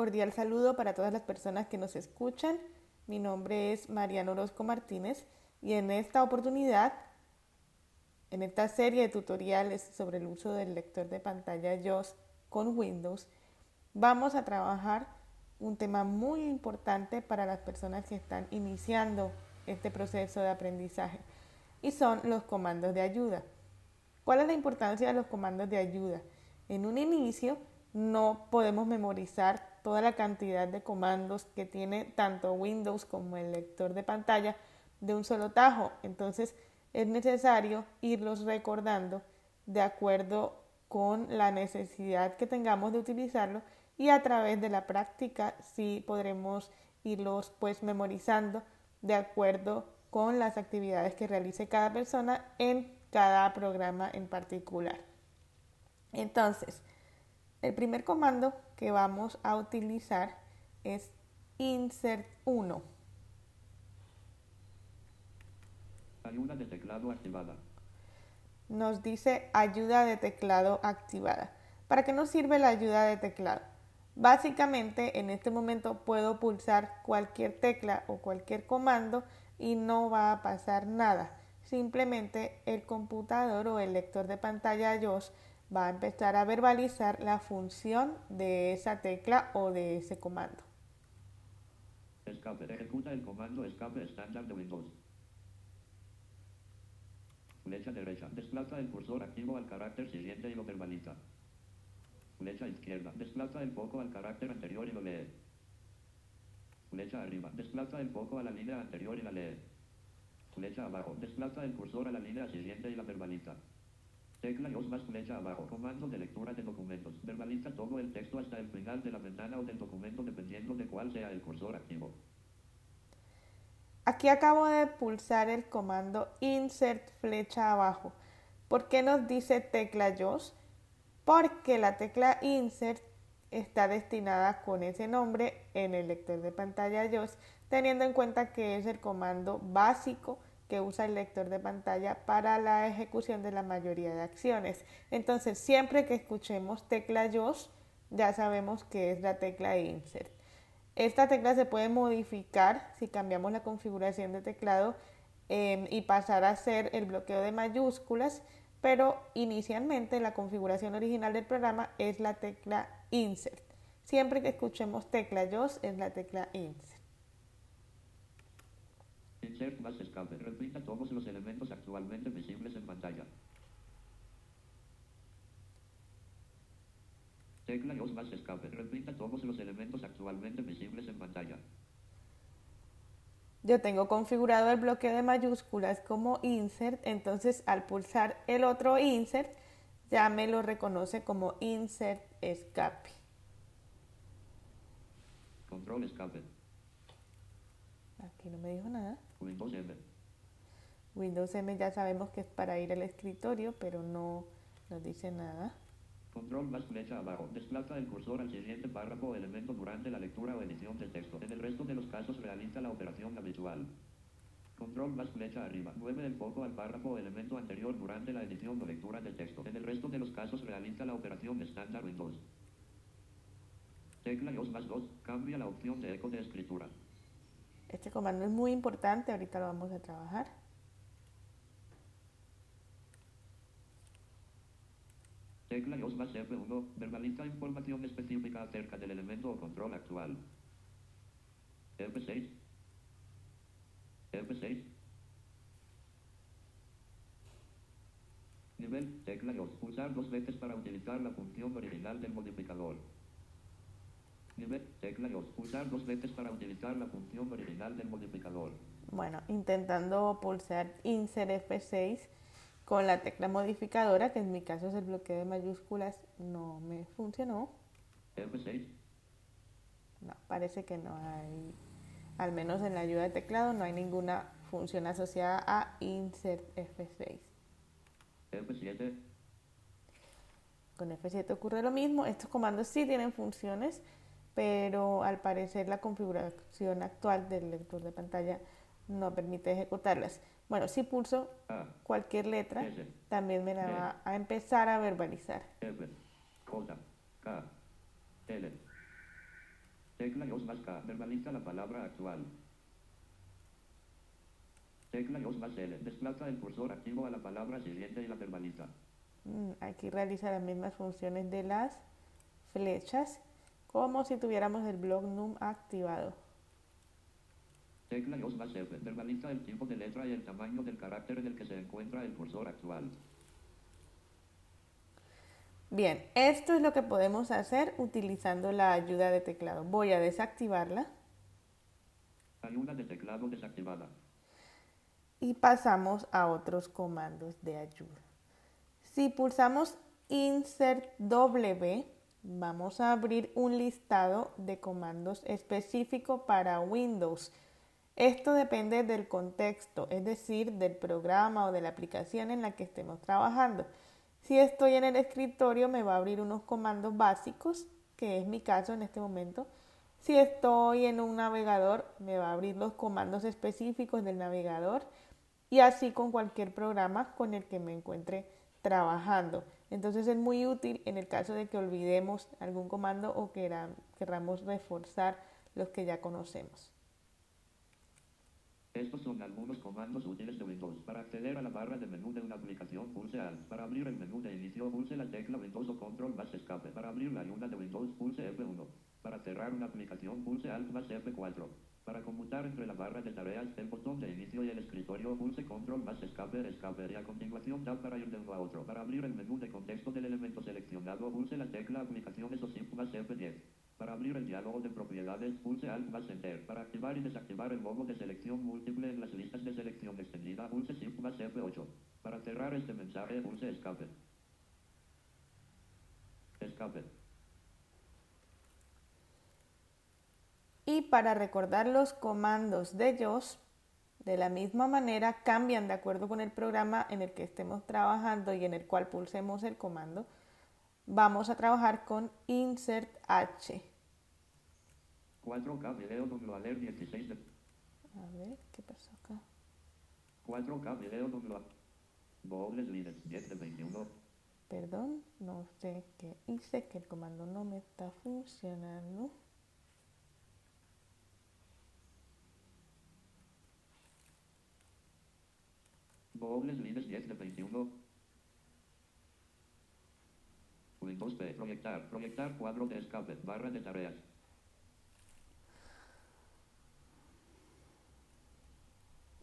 Cordial saludo para todas las personas que nos escuchan. Mi nombre es Mariano Orozco Martínez y en esta oportunidad, en esta serie de tutoriales sobre el uso del lector de pantalla JOS con Windows, vamos a trabajar un tema muy importante para las personas que están iniciando este proceso de aprendizaje y son los comandos de ayuda. ¿Cuál es la importancia de los comandos de ayuda? En un inicio no podemos memorizar toda la cantidad de comandos que tiene tanto Windows como el lector de pantalla de un solo tajo. Entonces es necesario irlos recordando de acuerdo con la necesidad que tengamos de utilizarlo y a través de la práctica sí podremos irlos pues memorizando de acuerdo con las actividades que realice cada persona en cada programa en particular. Entonces, el primer comando que vamos a utilizar es insert 1. Ayuda de teclado activada. Nos dice ayuda de teclado activada. ¿Para qué nos sirve la ayuda de teclado? Básicamente en este momento puedo pulsar cualquier tecla o cualquier comando y no va a pasar nada. Simplemente el computador o el lector de pantalla va a empezar a verbalizar la función de esa tecla o de ese comando. Escape. Ejecuta el comando escape estándar de Windows. Flecha derecha. Desplaza el cursor activo al carácter siguiente y lo verbaliza. Flecha izquierda. Desplaza el foco al carácter anterior y lo lee. Flecha arriba. Desplaza el foco a la línea anterior y la lee. Flecha abajo. Desplaza el cursor a la línea siguiente y la verbaliza. Tecla y os más flecha abajo. Comando de lectura de documentos. Verbaliza todo el texto hasta el final de la ventana o del documento dependiendo de cuál sea el cursor activo. Aquí acabo de pulsar el comando insert flecha abajo. ¿Por qué nos dice tecla JOS? Porque la tecla insert está destinada con ese nombre en el lector de pantalla JOS, teniendo en cuenta que es el comando básico que usa el lector de pantalla para la ejecución de la mayoría de acciones. Entonces, siempre que escuchemos tecla JOS, ya sabemos que es la tecla Insert. Esta tecla se puede modificar si cambiamos la configuración de teclado em, y pasar a ser el bloqueo de mayúsculas, pero inicialmente la configuración original del programa es la tecla Insert. Siempre que escuchemos tecla JOS es la tecla Insert. Insert más escape. Repita todos los elementos actualmente visibles en pantalla. Tecla y os más escape. Repita todos los elementos actualmente visibles en pantalla. Yo tengo configurado el bloqueo de mayúsculas como insert, entonces al pulsar el otro insert ya me lo reconoce como insert escape. Control escape. Aquí no me dijo nada. Windows M. Windows M ya sabemos que es para ir al escritorio, pero no nos dice nada. Control más flecha abajo. Desplaza el cursor al siguiente párrafo o elemento durante la lectura o edición del texto. En el resto de los casos realiza la operación habitual. Control más flecha arriba. Mueve el foco al párrafo o elemento anterior durante la edición o lectura del texto. En el resto de los casos realiza la operación estándar Windows. Tecla y os más 2. Cambia la opción de eco de escritura. Este comando es muy importante, ahorita lo vamos a trabajar. Tecla y os más F1. Verbaliza información específica acerca del elemento o control actual. F6. F6. Nivel, tecla os. Pulsar dos veces para utilizar la función original del modificador. Tecla y. Pulsar dos veces para utilizar la función original del modificador. Bueno, intentando pulsar Insert F6 con la tecla modificadora, que en mi caso es el bloqueo de mayúsculas, no me funcionó. F6. No, parece que no hay, al menos en la ayuda de teclado, no hay ninguna función asociada a Insert F6. F7. Con F7 ocurre lo mismo. Estos comandos sí tienen funciones, pero al parecer la configuración actual del lector de pantalla no permite ejecutarlas. Bueno, si pulso A. cualquier letra, también me la va a empezar a verbalizar. Tecla y más K. Verbaliza la palabra actual. Tecla y más L. Desplaza el cursor activo a la palabra siguiente y la verbaliza. Mm, Aquí realiza las mismas funciones de las flechas, como si tuviéramos el blog num activado. Tecla y más F. Verbaliza el tipo de letra y el tamaño del carácter en el que se encuentra el cursor actual. Bien, esto es lo que podemos hacer utilizando la ayuda de teclado. Voy a desactivarla Ayuda de teclado desactivada. y pasamos a otros comandos de ayuda. Si pulsamos Insert W, vamos a abrir un listado de comandos específico para Windows. Esto depende del contexto, es decir, del programa o de la aplicación en la que estemos trabajando. Si estoy en el escritorio me va a abrir unos comandos básicos, que es mi caso en este momento. Si estoy en un navegador me va a abrir los comandos específicos del navegador y así con cualquier programa con el que me encuentre trabajando. Entonces es muy útil en el caso de que olvidemos algún comando o quera- querramos reforzar los que ya conocemos. Estos son algunos comandos útiles de Windows. Para acceder a la barra de menú de una aplicación, pulse Alt. Para abrir el menú de inicio, pulse la tecla Windows o Control más escape. Para abrir la ayuda de Windows, pulse F1. Para cerrar una aplicación, pulse Alt más F4. Para conmutar entre la barra de tareas, el botón de inicio y el escritorio, pulse Control más escape, escape y a continuación Tab para ir de uno a otro. Para abrir el menú de contexto del elemento seleccionado, pulse la tecla Aplicaciones o Shift más F10. Para abrir el diálogo de propiedades, pulse Alt más Enter. Para activar y desactivar el modo de selección múltiple en las listas de selección extendida, pulse Shift más F8. Para cerrar este mensaje, pulse Escape. Escape. Y para recordar los comandos de JOS, de la misma manera cambian de acuerdo con el programa en el que estemos trabajando y en el cual pulsemos el comando. Vamos a trabajar con Insert H. 4K video alert 16 de A ver, ¿qué pasó acá? 4K video número Dobles líderes 10 de 21. Perdón, no sé qué hice, que el comando no me está funcionando. Dobles líderes 10 de 21. Windows P. Proyectar. Proyectar cuadro de escape. Barra de tareas.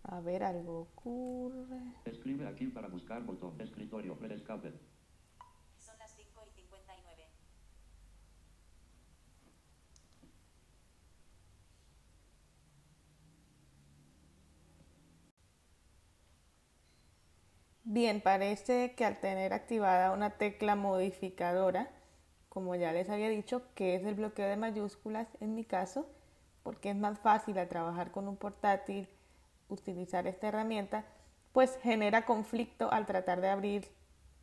A ver, algo ocurre. Escribe aquí para buscar botón. Escritorio. Escape. Son las 5 y 59. Bien, parece que al tener activada una tecla modificadora, como ya les había dicho, que es el bloqueo de mayúsculas en mi caso, porque es más fácil al trabajar con un portátil utilizar esta herramienta, pues genera conflicto al tratar de abrir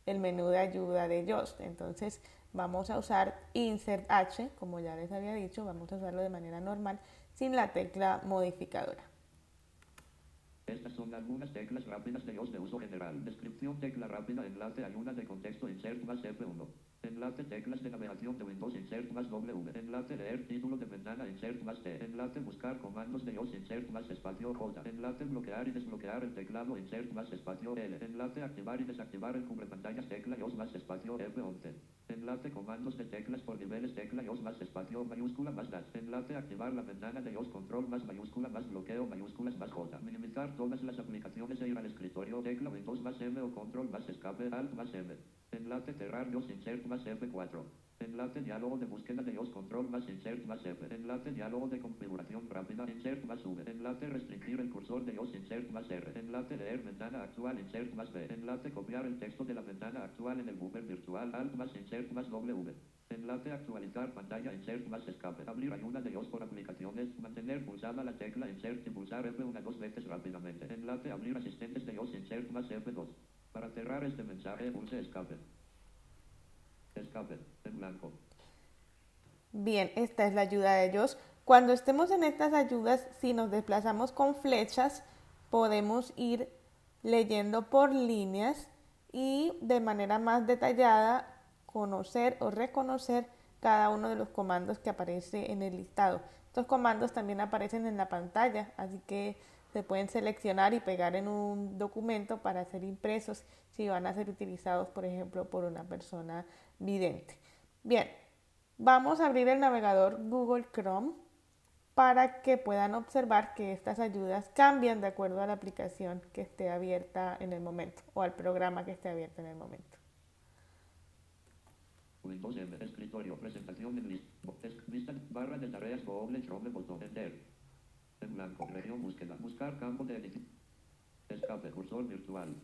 el menú de ayuda de Yoast. Entonces vamos a usar Insert H, como ya les había dicho, vamos a usarlo de manera normal sin la tecla modificadora. Estas son algunas teclas rápidas de iOS de uso general. Descripción, tecla rápida, enlace, ayuda de contexto, insert más F1. Enlace, teclas de navegación de Windows, insert más W. Enlace, leer, título de ventana, insert más T. Enlace, buscar comandos de iOS, insert más espacio J. Enlace, bloquear y desbloquear el teclado, insert más espacio L. Enlace, activar y desactivar el cubre pantallas, tecla iOS más espacio F11. Enlace, comandos de teclas por niveles, tecla iOS más espacio mayúscula más dash. Enlace, activar la ventana de iOS, control más mayúscula más bloqueo, mayúsculas más J. Minimizar todas las aplicaciones e ir al escritorio, tecla Windows más M o control más escape, alt más M. Enlace, cerrar iOS, insert más F4. Enlace, diálogo de búsqueda de iOS, control más insert más F. Enlace, diálogo de configuración rápida, insert más V. Enlace, restringir el cursor de iOS, insert más R. Enlace, leer ventana actual, insert más B. Enlace, copiar el texto de la ventana actual en el buffer virtual, alt más insert más W. Enlace, actualizar pantalla, insert más escape. Abrir ayuda de iOS por aplicaciones. Mantener pulsada la tecla insert y pulsar F1 dos veces rápidamente. Enlace, abrir asistentes de iOS, insert más F2. Para cerrar este mensaje, escape. Escape, en blanco. Bien, esta es la ayuda de ellos. Cuando estemos en estas ayudas, si nos desplazamos con flechas, podemos ir leyendo por líneas y de manera más detallada conocer o reconocer cada uno de los comandos que aparece en el listado. Estos comandos también aparecen en la pantalla, así que se pueden seleccionar y pegar en un documento para ser impresos si van a ser utilizados, por ejemplo, por una persona vidente. Bien, vamos a abrir el navegador Google Chrome para que puedan observar que estas ayudas cambian de acuerdo a la aplicación que esté abierta en el momento o al programa que esté abierto en el momento. En blanco, región, búsqueda, buscar campo de edición. Escape, cursor virtual.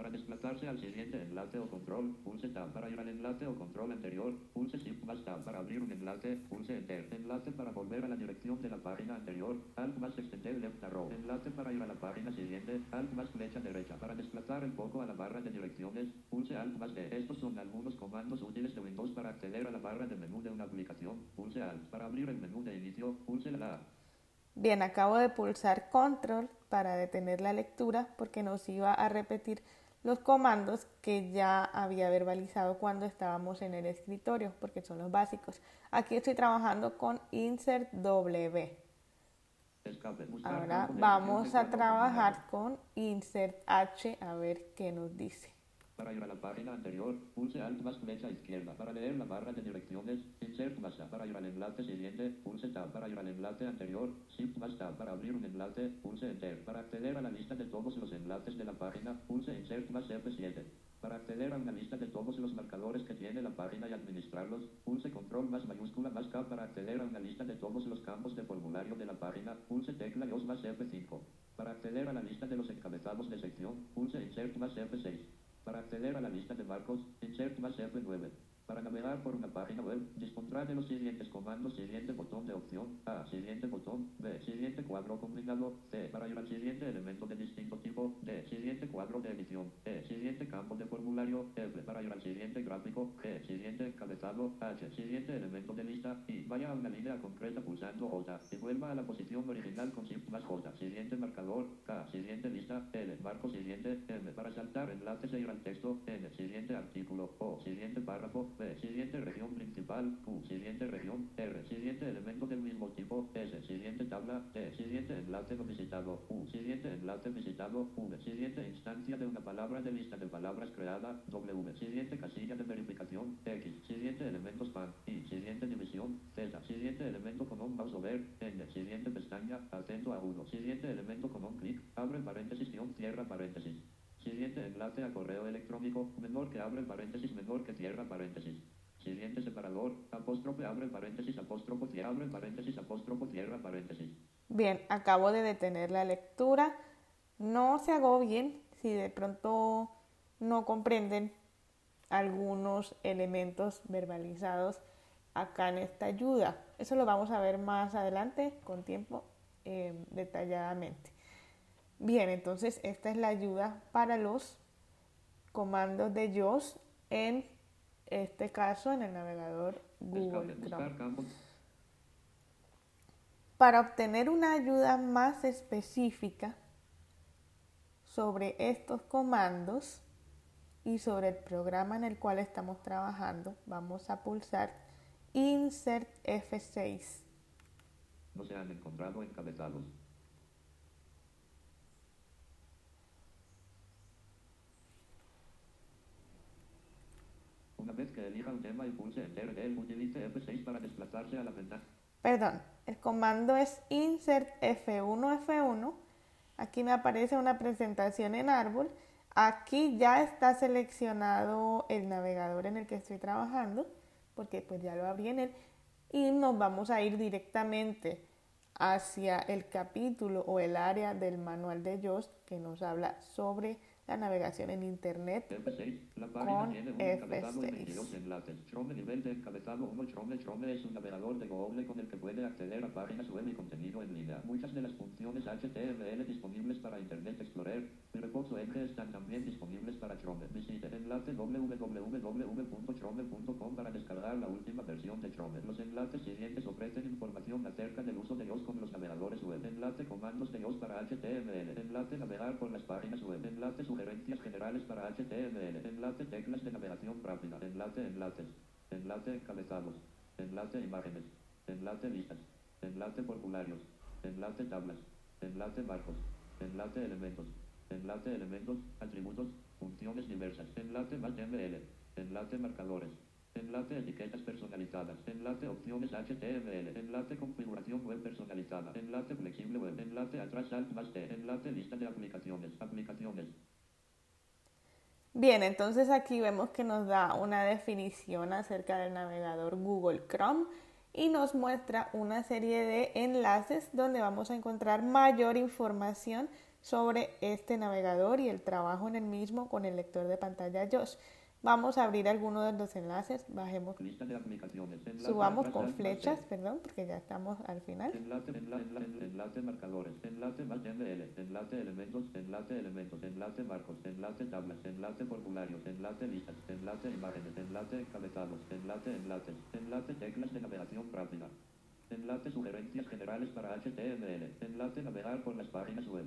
Para desplazarse al siguiente enlace o control, pulse Tab para ir al enlace o control anterior, pulse Shift más Tab para abrir un enlace, pulse Enter. Enlace para volver a la dirección de la página anterior, Alt más extender left arrow. Enlace para ir a la página siguiente, Alt más flecha derecha. Para desplazar el foco a la barra de direcciones, pulse Alt más D. Estos son algunos comandos útiles de Windows para acceder a la barra de menú de una aplicación, pulse Alt. Para abrir el menú de inicio, pulse la A. Bien, acabo de pulsar Control para detener la lectura porque nos iba a repetir los comandos que ya había verbalizado cuando estábamos en el escritorio, porque son los básicos. Aquí estoy trabajando con Insert W. Ahora vamos a trabajar con Insert H a ver qué nos dice. Para ir a la página anterior, pulse Alt más flecha izquierda. Para leer la barra de direcciones, Insert más A. Para ir al enlace siguiente, pulse Tab. Para ir al enlace anterior, Shift más Tab. Para abrir un enlace, pulse Enter. Para acceder a la lista de todos los enlaces de la página, pulse Insert más F7. Para acceder a una lista de todos los marcadores que tiene la página y administrarlos, pulse Control más mayúscula más K. Para acceder a una lista de todos los campos de formulario de la página, pulse tecla y más F5. Para acceder a la lista de los encabezados de sección, pulse Insert más F6. Para acceder a la lista de marcos, insert más F9. Para navegar por una página web, dispondrá de los siguientes comandos, siguiente botón de opción, A, siguiente botón, B, siguiente cuadro combinado, C, para ir al siguiente elemento de distinto tipo, D, siguiente cuadro de edición, E, siguiente campo de formulario, F, para ir al siguiente gráfico, G, siguiente encabezado, H, siguiente elemento de lista, y vaya a una línea concreta pulsando J, y vuelva a la posición original con Shift más J, siguiente marcador, K, siguiente lista, L, marco siguiente, M, para saltar enlaces e ir al texto, N, siguiente artículo, O, siguiente párrafo, B, siguiente región principal, Q, siguiente región, R, siguiente elemento del mismo tipo, S, siguiente tabla, T, siguiente enlace no visitado, U, siguiente enlace visitado, V, siguiente instancia de una palabra de lista de palabras creada, W, siguiente casilla de verificación, X, siguiente elemento span, Y, siguiente división, Z, siguiente elemento con un mouse over, N, siguiente pestaña, acento agudo, siguiente elemento con un clic, abre paréntesis, guion, cierra paréntesis. Siguiente enlace a correo electrónico, menor que abre paréntesis, menor que cierra paréntesis. Siguiente separador, apóstrofe, abre paréntesis, apóstrofo, cierra, abre paréntesis, apóstrofo, cierra paréntesis. Bien, acabo de detener la lectura. No se agobien si de pronto no comprenden algunos elementos verbalizados acá en esta ayuda. Eso lo vamos a ver más adelante con tiempo eh, detalladamente. Bien, entonces esta es la ayuda para los comandos de JOS en este caso en el navegador Google Chrome. Para obtener una ayuda más específica sobre estos comandos y sobre el programa en el cual estamos trabajando, vamos a pulsar Insert F6. no se han encontrado encabezados. Una vez que un tema utilice F6 para desplazarse a la ventana. Perdón, el comando es Insert F1 F1. Aquí me aparece una presentación en árbol. Aquí ya está seleccionado el navegador en el que estoy trabajando, porque pues ya lo abrí en él. Y nos vamos a ir directamente hacia el capítulo o el área del manual de Yoast que nos habla sobre la navegación en Internet F6, la página Con tiene un encabezado y F6. 22 enlaces. Chrome nivel de encabezado 1. Chrome Chrome es un navegador de Google con el que puede acceder a páginas web y contenido en línea. Muchas de las funciones HTML disponibles para Internet Explorer y Reposo Edge están también disponibles para Chrome. Visite el enlace www.chrome.com para descargar la última versión de Chrome. Los enlaces siguientes ofrecen información acerca del uso de iOS con los navegadores web. Enlace comandos de iOS para HTML. Enlace navegar por las páginas web. Enlace Sugerencias generales para HTML. Enlace teclas de navegación rápida. Enlace enlaces. Enlace encabezados. Enlace imágenes. Enlace listas. Enlace formularios. Enlace tablas. Enlace marcos. Enlace elementos. Enlace elementos, atributos, funciones diversas. Enlace más ML. Enlace marcadores. Enlace etiquetas personalizadas. Enlace opciones HTML. Enlace configuración web personalizada. Enlace flexible web. Enlace atrás alt más T. Enlace lista de aplicaciones. Aplicaciones. Bien, entonces aquí vemos que nos da una definición acerca del navegador Google Chrome y nos muestra una serie de enlaces donde vamos a encontrar mayor información sobre este navegador y el trabajo en el mismo con el lector de pantalla Josh. Vamos a abrir alguno de los enlaces, bajemos. Enlace subamos con T. flechas, perdón, porque ya estamos al final. Enlace, enlace, enlace, enlace marcadores, enlace más ML, enlace elementos, enlace elementos, enlace marcos, enlace tablas, enlace formularios, enlace listas, enlace imágenes, enlace encabezados, enlace enlaces, enlace teclas de navegación rápida, enlace sugerencias generales para HTML, enlace navegar por las páginas web.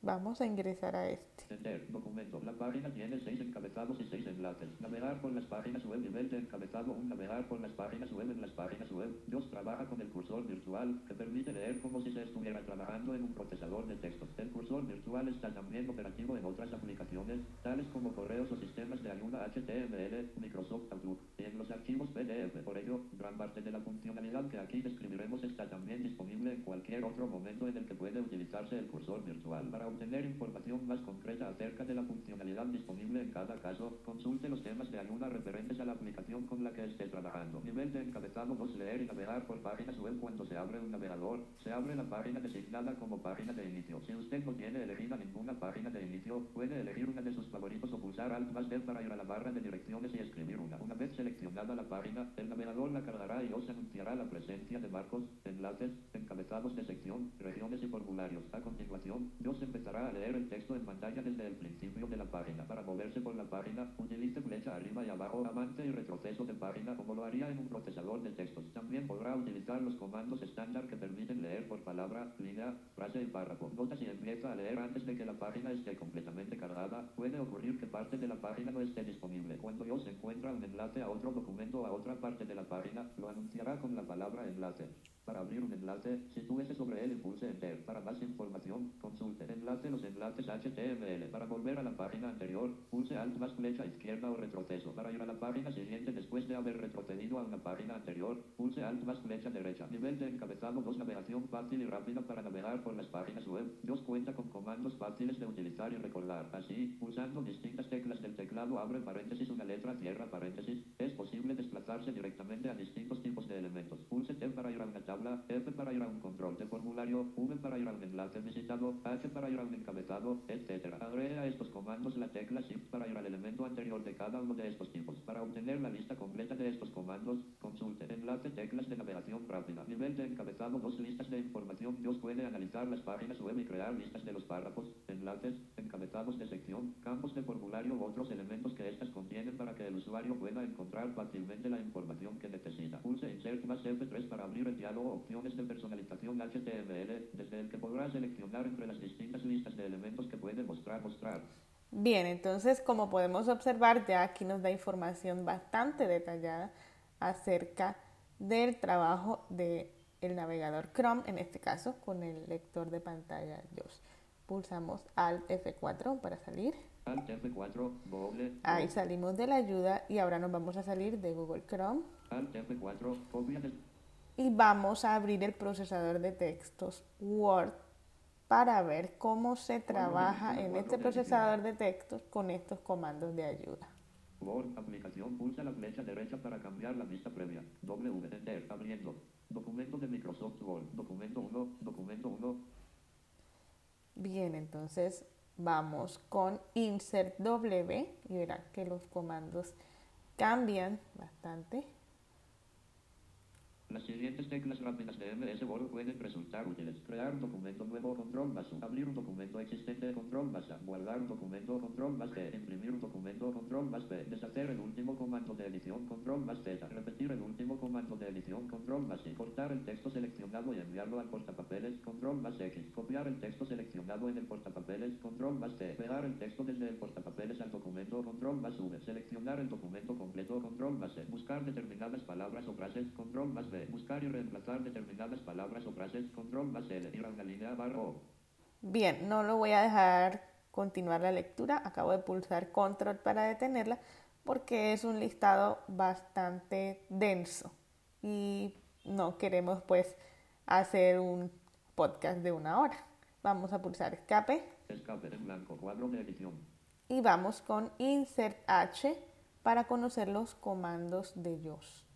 Vamos a ingresar a este. Enter, documento. La página tiene seis encabezados y seis enlaces. Navegar por las páginas web, nivel de encabezado 1. Navegar por las páginas web en las páginas web. Dios trabaja con el cursor virtual que permite leer como si se estuviera trabajando en un procesador de textos. El cursor virtual está también operativo en otras aplicaciones, tales como correos o sistemas de ayuda HTML, Microsoft Outlook y en los archivos PDF. Por ello, gran parte de la funcionalidad que aquí describiremos está también disponible en cualquier otro momento en el que puede utilizarse el cursor virtual. Para obtener información más concreta acerca de la funcionalidad disponible en cada caso, consulte los temas de ayuda referentes a la aplicación con la que esté trabajando. Nivel de encabezado 2. Leer y navegar por páginas web cuando se abre un navegador. Se abre la página designada como página de inicio. Si usted no tiene elegida ninguna página de inicio, puede elegir una de sus favoritos o pulsar Alt más D para ir a la barra de direcciones y escribir una. Una vez seleccionada la página, el navegador la cargará y os anunciará la presencia de marcos, enlaces, encabezados de sección, regiones y formularios. A continuación, Dios empezará a leer el texto en pantalla desde el principio de la página. Para moverse por la página, utilice flecha arriba y abajo, avance y retroceso de página como lo haría en un procesador de textos. También podrá utilizar los comandos estándar que permiten leer por palabra, línea, frase y párrafo. Nota si empieza a leer antes de que la página esté completamente cargada, puede ocurrir que parte de la página no esté disponible. Cuando yo se encuentra un enlace a otro documento o a otra parte de la página, lo anunciará con la palabra enlace. Para abrir un enlace, sitúese sobre él y pulse Enter. Para más información, consulte enlace los enlaces HTML. Para volver a la página anterior, pulse Alt más flecha izquierda o retroceso. Para ir a la página siguiente después de haber retrocedido a una página anterior, pulse Alt más flecha derecha. Nivel de encabezado 2. Navegación fácil y rápida para navegar por las páginas web. Dios cuenta con comandos fáciles de utilizar y recordar. Así, pulsando distintas teclas del teclado abre paréntesis una letra cierra paréntesis, es posible desplazarse directamente a distintos tipos de elementos. Pulse T para ir a una tabla, F para ir a un control de formulario, V para ir a un enlace visitado, H para ir a un encabezado, etc. Agregue a estos comandos la tecla Shift para ir al elemento anterior de cada uno de estos tipos. Para obtener la lista completa de estos comandos, consulte enlace teclas de navegación rápida. Nivel de encabezado, dos listas de información. Dios puede analizar las páginas web y crear listas de los párrafos, enlaces, encabezados de sección, campos de formulario u otros elementos que estas contienen para que el usuario pueda encontrar fácilmente la información que necesita. Pulse Insert más F3 para abrir el diálogo Opciones de personalización HTML, desde el que podrá seleccionar entre las distintas listas de elementos que puede mostrar, mostrar. Bien, entonces como podemos observar, ya aquí nos da información bastante detallada acerca del trabajo del navegador Chrome, en este caso con el lector de pantalla JOS. Pulsamos Alt F4 para salir. Alt F4, doble. Ahí salimos de la ayuda y ahora nos vamos a salir de Google Chrome Alt F4, copia y vamos a abrir el procesador de textos Word para ver cómo se trabaja en este procesador de textos con estos comandos de ayuda. Word, aplicación, pulsa la flecha derecha para cambiar la vista previa. W, enter, abriendo. Documento de Microsoft Word, documento 1, documento 1, Bien, entonces vamos con Insert W y verán que los comandos cambian bastante. Las siguientes teclas rápidas de MS Word pueden resultar útiles. Crear un documento nuevo, control más. Abrir un documento existente, control más. Guardar un documento, control más B. Imprimir un documento, control más B. Deshacer el último comando de edición, control más Z. Repetir el último comando de edición, control más. Cortar el texto seleccionado y enviarlo al portapapeles, control más X. Copiar el texto seleccionado en el portapapeles, control más T. Pegar el texto desde el portapapeles al documento, control más V. Seleccionar el documento completo, control más E. Buscar determinadas palabras o frases, control más B. Buscar y reemplazar determinadas palabras o frases, control más L. Ir a una línea barra O. Bien, no lo voy a dejar continuar la lectura. Acabo de pulsar control para detenerla porque es un listado bastante denso y no queremos pues hacer un podcast de una hora. Vamos a pulsar escape Escape en blanco, cuadro de edición. y vamos con insert H para conocer los comandos de JOS.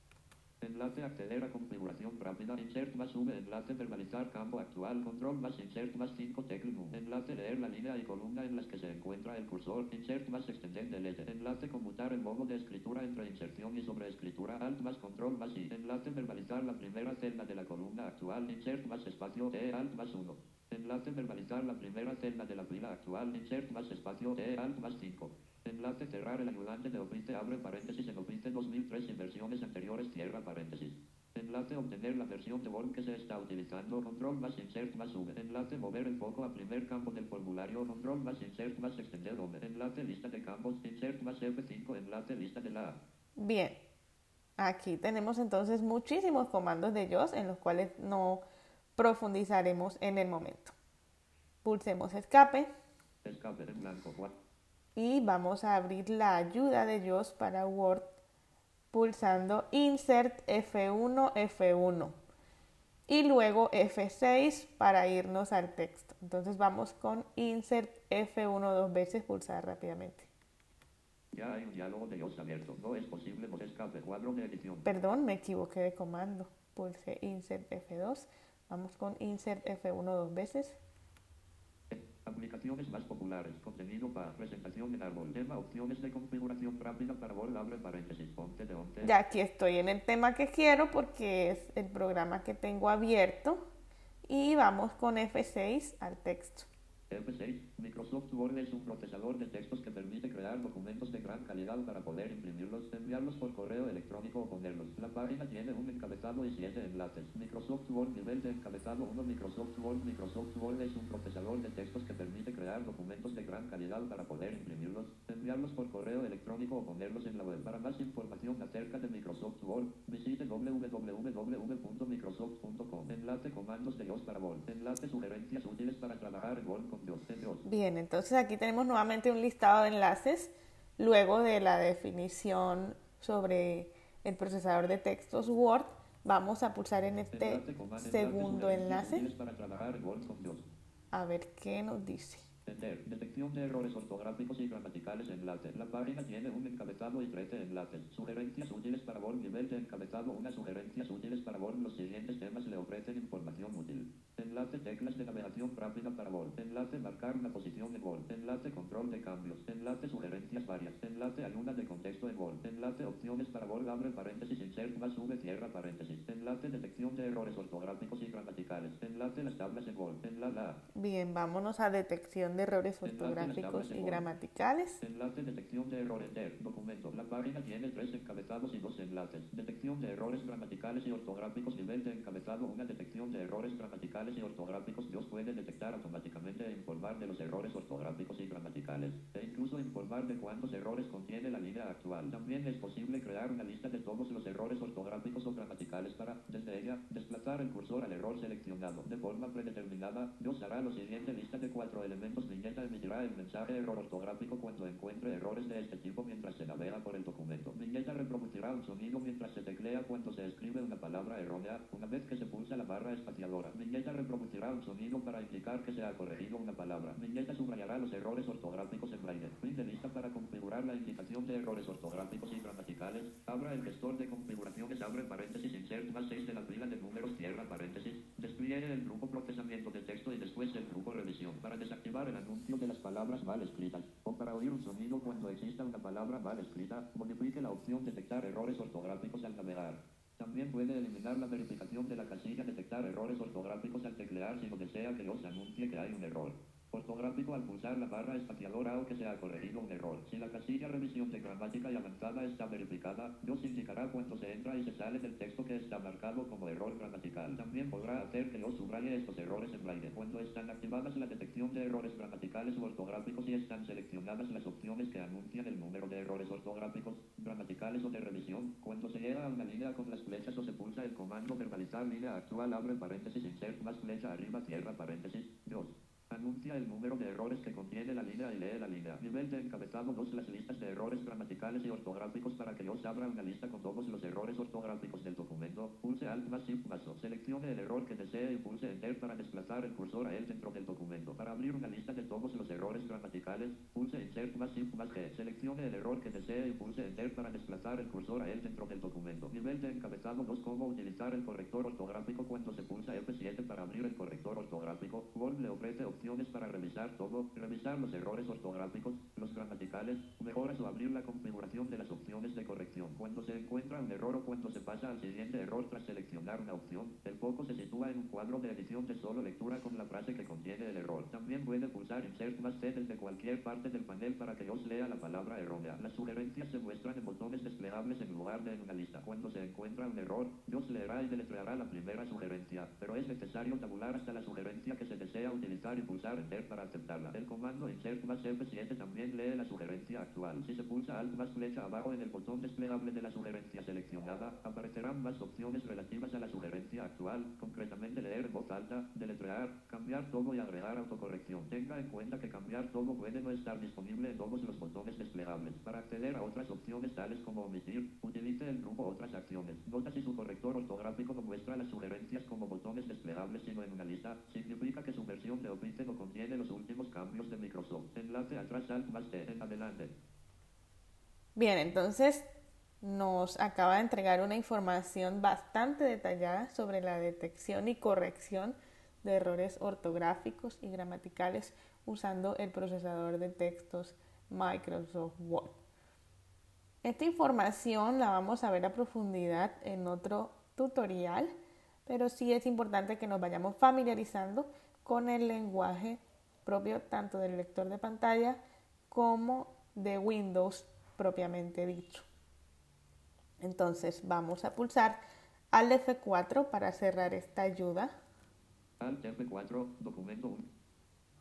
Enlace acceder a configuración rápida. Insert más V. Enlace verbalizar campo actual. Control más insert más 5 tecla U. Enlace leer la línea y columna en las que se encuentra el cursor. Insert más extender delete. Enlace conmutar el modo de escritura entre inserción y sobreescritura. Alt más control más I. Enlace verbalizar la primera celda de la columna actual. Insert más espacio T. Alt más 1. Enlace verbalizar la primera celda de la fila actual. Insert más espacio T. Alt más 5. Enlace cerrar el ayudante de Office abre paréntesis en Office 2003 y versiones anteriores cierra paréntesis. Enlace obtener la versión de Word que se está utilizando control más insert más V. Enlace mover el foco a primer campo del formulario control más insert más extender home. Enlace lista de campos insert más F5 enlace lista de la A. Bien, aquí tenemos entonces muchísimos comandos de JOS en los cuales no profundizaremos en el momento. Pulsemos escape Escape en blanco. Y vamos a abrir la ayuda de JOS para Word pulsando Insert F1 F1 y luego F6 para irnos al texto. Entonces vamos con Insert F1 dos veces, pulsar rápidamente. Ya hay un diálogo de Dios abierto. No es posible no escape. Cuadro de edición. Perdón, me equivoqué de comando. Pulse Insert F2. Vamos con Insert F1 dos veces. Aplicaciones más populares. Contenido para presentación en árbol. Tema opciones de configuración rápida para Word. Abre paréntesis. Ponte de onte. Ya aquí estoy en el tema que quiero porque es el programa que tengo abierto. Y vamos con F6 al texto. F6. Microsoft Word es un procesador de textos que permite crear documentos de gran calidad para poder imprimirlos, enviarlos por correo electrónico o ponerlos. La página tiene un encabezado y siete enlaces. Microsoft Word nivel de encabezado 1. Microsoft Word. Microsoft Word es un procesador de textos que permite crear documentos de gran calidad para poder imprimirlos, enviarlos por correo electrónico o ponerlos en la web. Para más información acerca de Microsoft Word, visite www.microsoft.com. Enlace comandos de Dios para Word. Enlace sugerencias útiles para trabajar en Word con Dios. En Dios. Bien, entonces aquí tenemos nuevamente un listado de enlaces luego de la definición sobre el procesador de textos Word. Vamos a pulsar en este segundo enlace a ver qué nos dice. Entender. Detección de errores ortográficos y gramaticales enlace. La página tiene un encabezado y 13 enlaces. Sugerencias útiles para Word. Nivel de encabezado. Unas sugerencias útiles para Word. Los siguientes temas le ofrecen información útil. Enlace teclas de navegación rápida para Word. Enlace marcar una posición en Word. Enlace control de cambios. Enlace sugerencias varias. Enlace ayuda de contexto en Word. Enlace opciones para Word. Abre paréntesis insert más V cierra paréntesis. Enlace detección de errores ortográficos y gramaticales. Enlace las tablas en Word. Enlace la Bien, vámonos a detección de errores ortográficos y gramaticales. Enlace detección de errores de documento. La página tiene tres encabezados y dos enlaces. Detección de errores gramaticales y ortográficos. Nivel de encabezado. Una detección de errores gramaticales y ortográficos. Dios puede detectar automáticamente e informar de los errores ortográficos y gramaticales. De cuántos errores contiene la línea actual. También es posible crear una lista de todos los errores ortográficos o gramaticales para, desde ella, desplazar el cursor al error seleccionado. De forma predeterminada, Dios hará siguiente lista de cuatro elementos. Viñeta emitirá el mensaje error ortográfico cuando encuentre errores de este tipo mientras se navega por el documento. Viñeta reproducirá un sonido mientras se teclea cuando se escribe una palabra errónea, una vez que se pulsa la barra espaciadora. Viñeta reproducirá un sonido para indicar que se ha corregido una palabra. Viñeta subrayará los errores ortográficos en braille. Fin de lista para configurar la indicación de errores ortográficos y gramaticales. Abra el gestor de configuraciones, abre paréntesis, insert más 6 de la fila de números, cierra paréntesis. Despliegue el grupo procesamiento de texto y después el grupo revisión. Para desactivar el anuncio de las palabras mal escritas o para oír un sonido cuando exista una palabra mal escrita, modifique la opción detectar errores ortográficos al navegar. También puede eliminar la verificación de la casilla detectar errores ortográficos al teclear si no desea que os anuncie que hay un error ortográfico al pulsar la barra espaciadora o que se ha corregido un error. Si la casilla revisión de gramática y avanzada está verificada, nos indicará cuando se entra y se sale del texto que está marcado como error gramatical. También podrá hacer que os subraye estos errores en braille. Cuando están activadas la detección de errores gramaticales o ortográficos y están seleccionadas las opciones que anuncian el número de errores ortográficos, gramaticales o de revisión, cuando se llega a una línea con las flechas o se pulsa el comando verbalizar línea actual abre paréntesis insert más flecha arriba cierra paréntesis 2. Anuncia el número de errores que contiene la línea y lee la línea. Nivel de encabezado 2. Las listas de errores gramaticales y ortográficos para que os abra una lista con todos los errores ortográficos del documento. Pulse Alt más Shift más O. Seleccione el error que desee y pulse Enter para desplazar el cursor a él dentro del documento. Para abrir una lista de todos los errores gramaticales, pulse Insert más Shift más G. Seleccione el error que desee y pulse Enter para desplazar el cursor a él dentro del documento. Nivel de encabezado 2. Cómo utilizar el corrector ortográfico cuando se pulsa F7 para abrir el corrector ortográfico. Word le ofrece opciones para revisar todo, revisar los errores ortográficos, los gramaticales, mejoras o abrir la configuración de las opciones de corrección. Cuando se encuentra un error o cuando se pasa al siguiente error tras seleccionar una opción, el foco se sitúa en un cuadro de edición de solo lectura con la frase que contiene el error. También puede pulsar Insert más C desde cualquier parte del panel para que os lea la palabra errónea. Las sugerencias se muestran en botones desplegables en lugar de en una lista. Cuando se encuentra un error, Dios leerá y deletreará la primera sugerencia, pero es necesario tabular hasta la sugerencia que se desea utilizar y pulsar para aceptarla. El comando insert más F7 también lee la sugerencia actual. Si se pulsa alt más flecha abajo en el botón desplegable de la sugerencia seleccionada, aparecerán más opciones relativas a la sugerencia actual, concretamente leer voz alta, deletrear, cambiar todo y agregar autocorrección. Tenga en cuenta que cambiar todo puede no estar disponible en todos los botones desplegables. Para acceder a otras opciones tales como omitir, utilice el grupo otras acciones. Nota si su corrector ortográfico no muestra las sugerencias como botones desplegables sino en una lista, significa que su versión de Omite no contiene los últimos cambios de Microsoft. Enlace atrás, alt más en adelante. Bien, entonces nos acaba de entregar una información bastante detallada sobre la detección y corrección de errores ortográficos y gramaticales usando el procesador de textos Microsoft Word. Esta información la vamos a ver a profundidad en otro tutorial, pero sí es importante que nos vayamos familiarizando con el lenguaje propio tanto del lector de pantalla como de Windows propiamente dicho. Entonces vamos a pulsar al F4 para cerrar esta ayuda. Alt F4, documento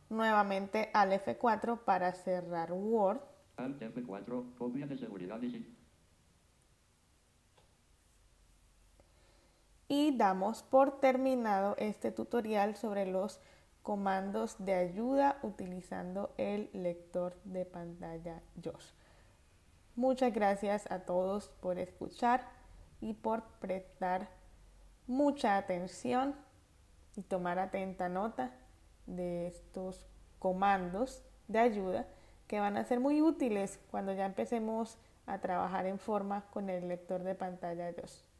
Nuevamente al F4 para cerrar Word. Alt F4, copia de seguridad y y damos por terminado este tutorial sobre los comandos de ayuda utilizando el lector de pantalla JOS. Muchas gracias a todos por escuchar y por prestar mucha atención y tomar atenta nota de estos comandos de ayuda que van a ser muy útiles cuando ya empecemos a trabajar en forma con el lector de pantalla JOS.